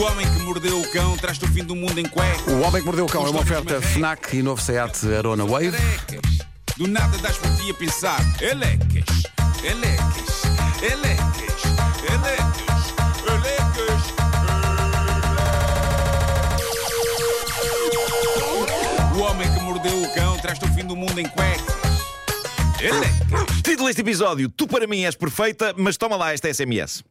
O homem que mordeu o cão traz-te o fim do mundo em cueca. O Homem que Mordeu o Cão é uma oferta FNAC e novo Seat Arona Wave. Elecas. Do nada das por ti a pensar. Elecas, elecas, elecas, elecas, elecas. O homem que mordeu o cão traz-te o fim do mundo em cuecas. Elecas. Título deste episódio: Tu para mim és perfeita, mas toma lá esta SMS.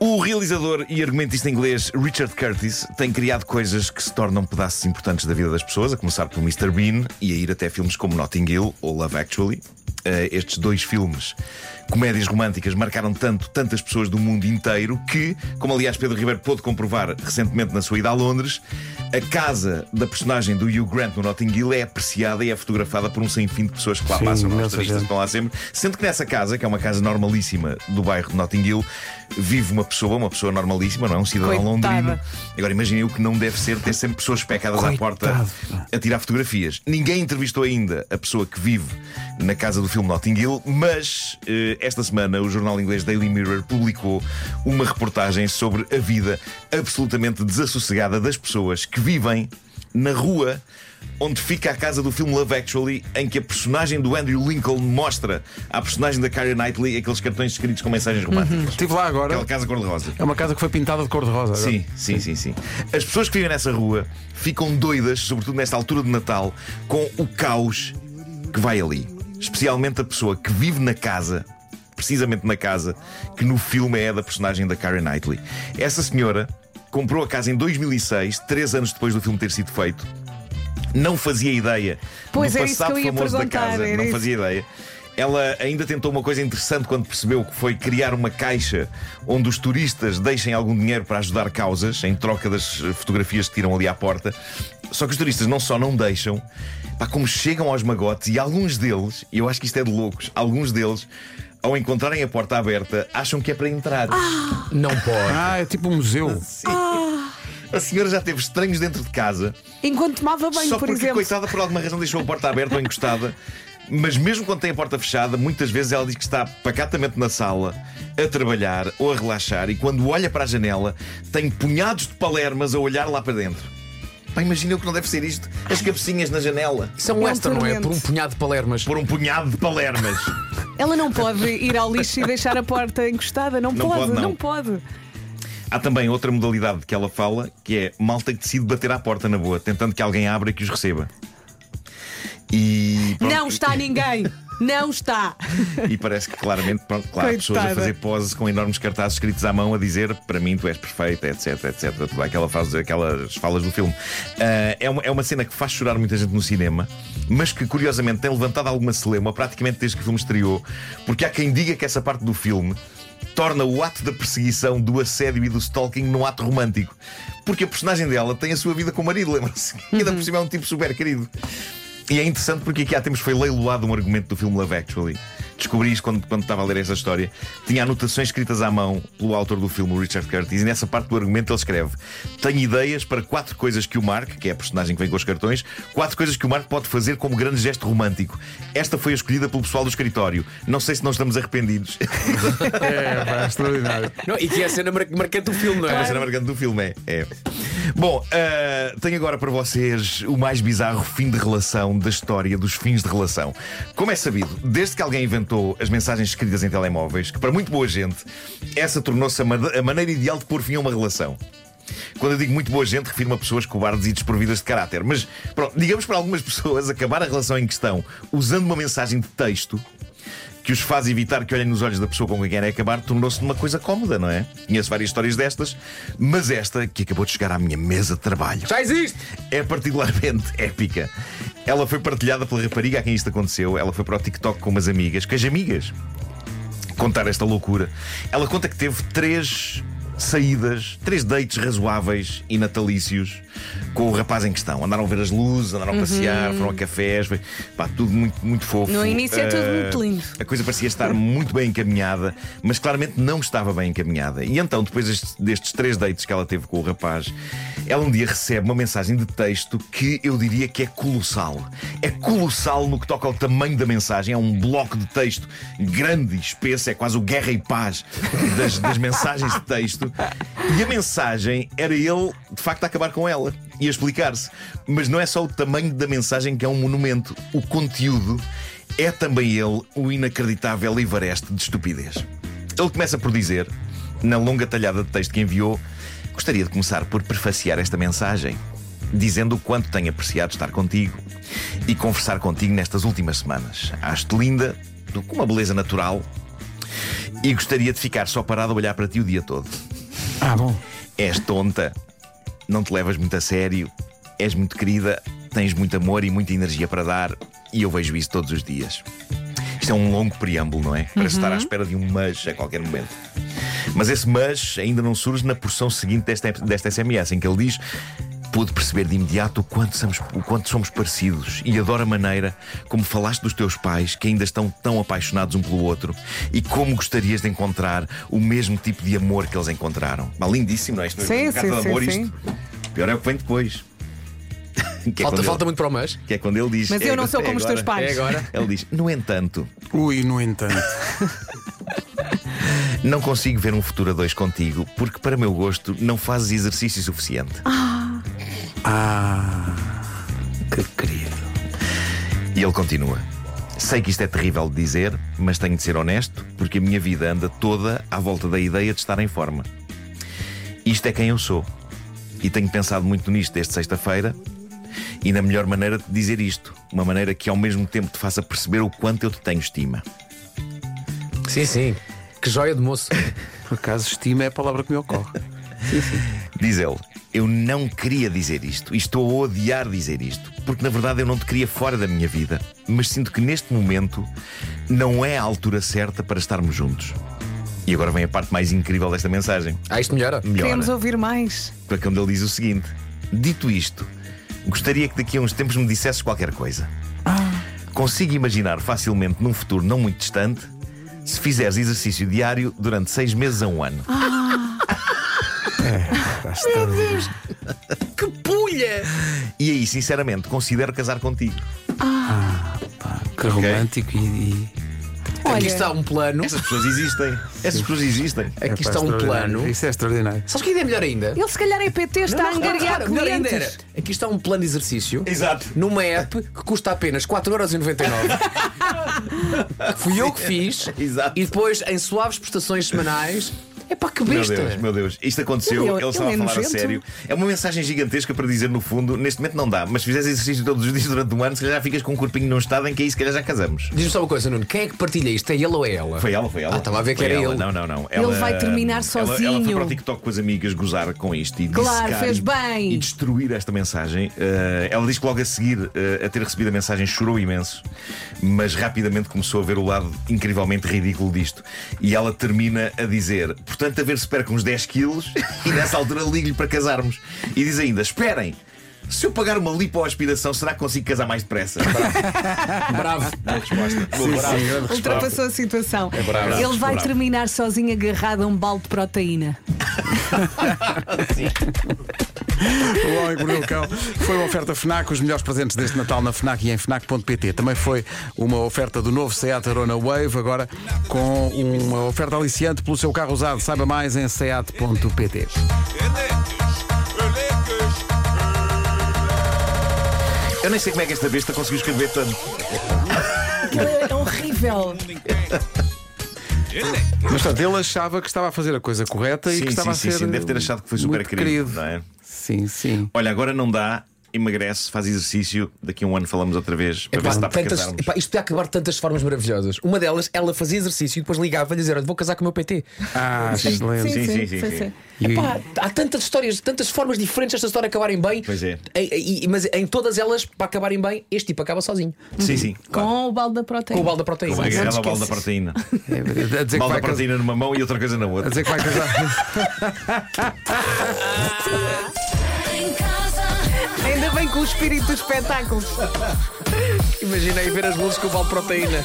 O realizador e argumentista inglês Richard Curtis tem criado coisas que se tornam pedaços importantes da vida das pessoas, a começar pelo Mr. Bean e a ir até filmes como Notting Hill ou Love Actually. Eh, estes dois filmes, comédias românticas, marcaram tanto tantas pessoas do mundo inteiro que, como aliás Pedro Ribeiro pôde comprovar recentemente na sua ida a Londres, a casa da personagem do Hugh Grant no Notting Hill é apreciada e é fotografada por um sem fim de pessoas que lá Sim, passam. Os turistas estão lá sempre. Sendo que nessa casa, que é uma casa normalíssima do bairro de Notting Hill, vive uma pessoa, uma pessoa normalíssima, não é? Um cidadão Coitada. londrino. Agora imaginem o que não deve ser ter sempre pessoas pecadas à porta a tirar fotografias. Ninguém entrevistou ainda a pessoa que vive na casa do filme Notting Hill, mas eh, esta semana o jornal inglês Daily Mirror publicou uma reportagem sobre a vida absolutamente desassossegada das pessoas que vivem na rua onde fica a casa do filme Love Actually, em que a personagem do Andrew Lincoln mostra à personagem da Keira Knightley aqueles cartões escritos com mensagens românticas. Estive lá agora. Aquela casa cor-de-rosa. É uma casa que foi pintada de cor-de-rosa. Sim, sim, sim, sim. As pessoas que vivem nessa rua ficam doidas, sobretudo nesta altura de Natal, com o caos que vai ali. Especialmente a pessoa que vive na casa, precisamente na casa, que no filme é da personagem da Karen Knightley. Essa senhora comprou a casa em 2006, três anos depois do filme ter sido feito. Não fazia ideia Pois do é isso passado que eu ia famoso da casa. Não isso. fazia ideia. Ela ainda tentou uma coisa interessante quando percebeu que foi criar uma caixa onde os turistas deixem algum dinheiro para ajudar causas, em troca das fotografias que tiram ali à porta. Só que os turistas não só não deixam, pá, como chegam aos magotes e alguns deles, e eu acho que isto é de loucos, alguns deles, ao encontrarem a porta aberta, acham que é para entrar. Não pode. Ah, é tipo um museu. A senhora já teve estranhos dentro de casa. Enquanto tomava banho, Só por porque, exemplo. coitada, por alguma razão deixou a porta aberta ou encostada. Mas mesmo quando tem a porta fechada, muitas vezes ela diz que está pacatamente na sala, a trabalhar ou a relaxar, e quando olha para a janela, tem punhados de palermas a olhar lá para dentro. Pá, imagina o que não deve ser isto. As cabecinhas na janela. Isso é um extra, não é? Por um punhado de palermas. Por um punhado de palermas. Ela não pode ir ao lixo e deixar a porta encostada. Não, Não pode, pode, não. não pode. Há também outra modalidade que ela fala, que é malta que decide bater à porta na boa, tentando que alguém abra e que os receba. E, pronto, Não está ninguém. Não está. E parece que claramente, pronto, claro, pessoas a Coitada. fazer poses com enormes cartazes escritos à mão a dizer para mim tu és perfeita, etc, etc. Tudo aquela fase, aquelas falas do filme. Ah, é, uma, é uma cena que faz chorar muita gente no cinema, mas que curiosamente tem levantado alguma celeuma praticamente desde que o filme estreou, porque há quem diga que essa parte do filme torna o ato da perseguição, do assédio e do stalking num ato romântico. Porque a personagem dela tem a sua vida com o marido, lembra-se? E ainda por cima é um tipo super querido. E é interessante porque aqui há tempos foi leiloado um argumento do filme Love Actually. Descobri isto quando, quando estava a ler essa história. Tinha anotações escritas à mão pelo autor do filme, Richard Curtis, e nessa parte do argumento ele escreve: Tenho ideias para quatro coisas que o Mark, que é a personagem que vem com os cartões, quatro coisas que o Mark pode fazer como grande gesto romântico. Esta foi a escolhida pelo pessoal do escritório. Não sei se não estamos arrependidos. É, pá, extraordinário. Não, e que é a cena mar- marcante do filme, não É é? a cena marcante do filme, é. é. Bom, ah, tenho agora para vocês o mais bizarro fim de relação da história dos fins de relação. Como é sabido, desde que alguém inventou as mensagens escritas em telemóveis, que para muito boa gente, essa tornou-se a, a maneira ideal de pôr fim a uma relação. Quando eu digo muito boa gente, refiro-me a pessoas cobardes e desprovidas de caráter. Mas, pronto, digamos para algumas pessoas, acabar a relação em questão usando uma mensagem de texto que os faz evitar que olhem nos olhos da pessoa com quem querem acabar, tornou-se numa coisa cómoda, não é? Conheço várias histórias destas, mas esta, que acabou de chegar à minha mesa de trabalho, Já existe! é particularmente épica. Ela foi partilhada pela rapariga a quem isto aconteceu. Ela foi para o TikTok com umas amigas, com as amigas, contar esta loucura. Ela conta que teve três saídas, três dates razoáveis e natalícios com o rapaz em questão. Andaram a ver as luzes, andaram a passear, foram a cafés, foi, pá, tudo muito, muito fofo. No início é tudo Eh, muito lindo. A coisa parecia estar muito bem encaminhada, mas claramente não estava bem encaminhada. E então, depois destes, destes três dates que ela teve com o rapaz, Ela um dia recebe uma mensagem de texto que eu diria que é colossal. É colossal no que toca ao tamanho da mensagem. É um bloco de texto grande e espesso, é quase o guerra e paz das, das mensagens de texto. E a mensagem era ele, de facto, a acabar com ela e a explicar-se. Mas não é só o tamanho da mensagem que é um monumento, o conteúdo é também ele o inacreditável Everest de estupidez. Ele começa por dizer, na longa talhada de texto que enviou, gostaria de começar por prefaciar esta mensagem, dizendo o quanto tenho apreciado estar contigo e conversar contigo nestas últimas semanas. Acho-te linda, com uma beleza natural, e gostaria de ficar só parado a olhar para ti o dia todo. Ah, bom. És tonta, não te levas muito a sério, és muito querida, tens muito amor e muita energia para dar, e eu vejo isso todos os dias. Isto é um longo preâmbulo, não é? Parece estar à espera de um mas a qualquer momento. Mas esse mas ainda não surge na porção seguinte desta, desta SMS, em que ele diz. Pude perceber de imediato o quanto, somos, o quanto somos parecidos e adoro a maneira como falaste dos teus pais, que ainda estão tão apaixonados um pelo outro, e como gostarias de encontrar o mesmo tipo de amor que eles encontraram. Mas lindíssimo, não é? Isto, Sim, uma carta sim, de amor, sim, isto. Pior é o que vem depois. Que é Falta, quando falta ele- muito para o mas. que é quando ele diz. Mas "É eu não agora- sou é como os teus agora." pais. É agora. Ele diz: No entanto, Ui, no entanto. não consigo ver um futuro a dois contigo, porque, para meu gosto, não fazes exercício suficiente. Ah, que querido. E ele continua: Sei que isto é terrível de dizer, mas tenho de ser honesto, porque a minha vida anda toda à volta da ideia de estar em forma. Isto é quem eu sou. E tenho pensado muito nisto desde sexta-feira e na melhor maneira de dizer isto. Uma maneira que ao mesmo tempo te faça perceber o quanto eu te tenho estima. Sim, sim. Que joia de moço. Por acaso, estima é a palavra que me ocorre. Diz ele: Eu não queria dizer isto e estou a odiar dizer isto, porque na verdade eu não te queria fora da minha vida, mas sinto que neste momento não é a altura certa para estarmos juntos. E agora vem a parte mais incrível desta mensagem. Ah, isto melhora? Melhor. Queremos ouvir mais. Para quando ele diz o seguinte: Dito isto, gostaria que daqui a uns tempos me dissesses qualquer coisa. Consigo imaginar facilmente num futuro não muito distante se fizeres exercício diário durante seis meses a um ano. Que pulha! E aí, sinceramente, considero casar contigo. Que romântico e. e... Aqui Olha. está um plano. Essas pessoas existem. Essas pessoas existem. Aqui Epá, está um extraordinário. plano. Isso é extraordinário. Sabes o que ainda é melhor ainda? Ele se calhar é PT, está a angariar melhor ainda era. clientes. Aqui está um plano de exercício. Exato. Numa app que custa apenas 4,99€. fui eu que fiz. Exato. E depois em suaves prestações semanais. Pá, que Meu besta. Deus, meu Deus, isto aconteceu, Ele é- ele, ele estava é a falar a sério. É uma mensagem gigantesca para dizer, no fundo, neste momento não dá, mas se fizeres exercício todos os dias durante um ano, se calhar já ficas com um corpinho num estado em que aí se calhar já casamos. Diz-me só uma coisa, Nuno. Quem é que partilha isto? É ele ou é ela? Foi ela, foi ela. Ah, estava a ver que Foi era ela. ele. Não, não, não. Ele vai terminar ela- Ela, sozinho. foi para o TikTok com as amigas gozar com isto e Claro, fez bem. E destruir esta mensagem. Eh, ela diz que logo a seguir eh, a ter recebido a mensagem chorou imenso, mas rapidamente começou a ver o lado incrivelmente ridículo disto. E ela termina a dizer: portanto, a ver se perco uns 10 quilos e nessa altura ligo-lhe para casarmos. E diz ainda: esperem. Se eu pagar uma lipoaspiração, será que consigo casar mais depressa? Bravo. Boa resposta. Boa resposta. Ultrapassou a situação. bravo, Ele vai bravo. terminar sozinho agarrado a um balde de proteína. O Homem que Mordeu o Cão foi uma oferta FNAC, os melhores presentes deste Natal na FNAC e em FNAC.pt. Também foi uma oferta do novo Seat Arona Wave, agora com uma oferta aliciante pelo seu carro usado. Saiba mais em seat.pt. Eu nem sei como é que esta besta conseguiu escrever tanto. É horrível. Mas portanto, ele achava que estava a fazer a coisa correta e Sim, que estava sim, a sim, ser. sim. Deve ter achado que foi super muito querido, não é? Sim, sim. Olha, agora não dá, emagrece, faz exercício, daqui a um ano falamos outra vez para Epá, ver se dá para tantas- casarmos. epá, isto podia acabar de tantas formas maravilhosas. Uma delas, ela fazia exercício e depois ligava a dizer: Olha, vou casar com o meu PT. Ah, excelente. Sim, sim, sim, sim. E- Epá, há tantas histórias, tantas formas diferentes desta história acabarem bem. Pois é. E- e- mas em todas elas, para acabarem bem, este tipo acaba sozinho. Sim, sim. claro. Com o balde da proteína. Com o balde da proteína. Te agarrar o balde da proteína. É, a dizer que Balde vai da casar. proteína numa mão e outra coisa na A outra. dizer que vai casar. Ainda bem com o espírito do espetáculo. Imagina aí ver as luzes com o de proteína.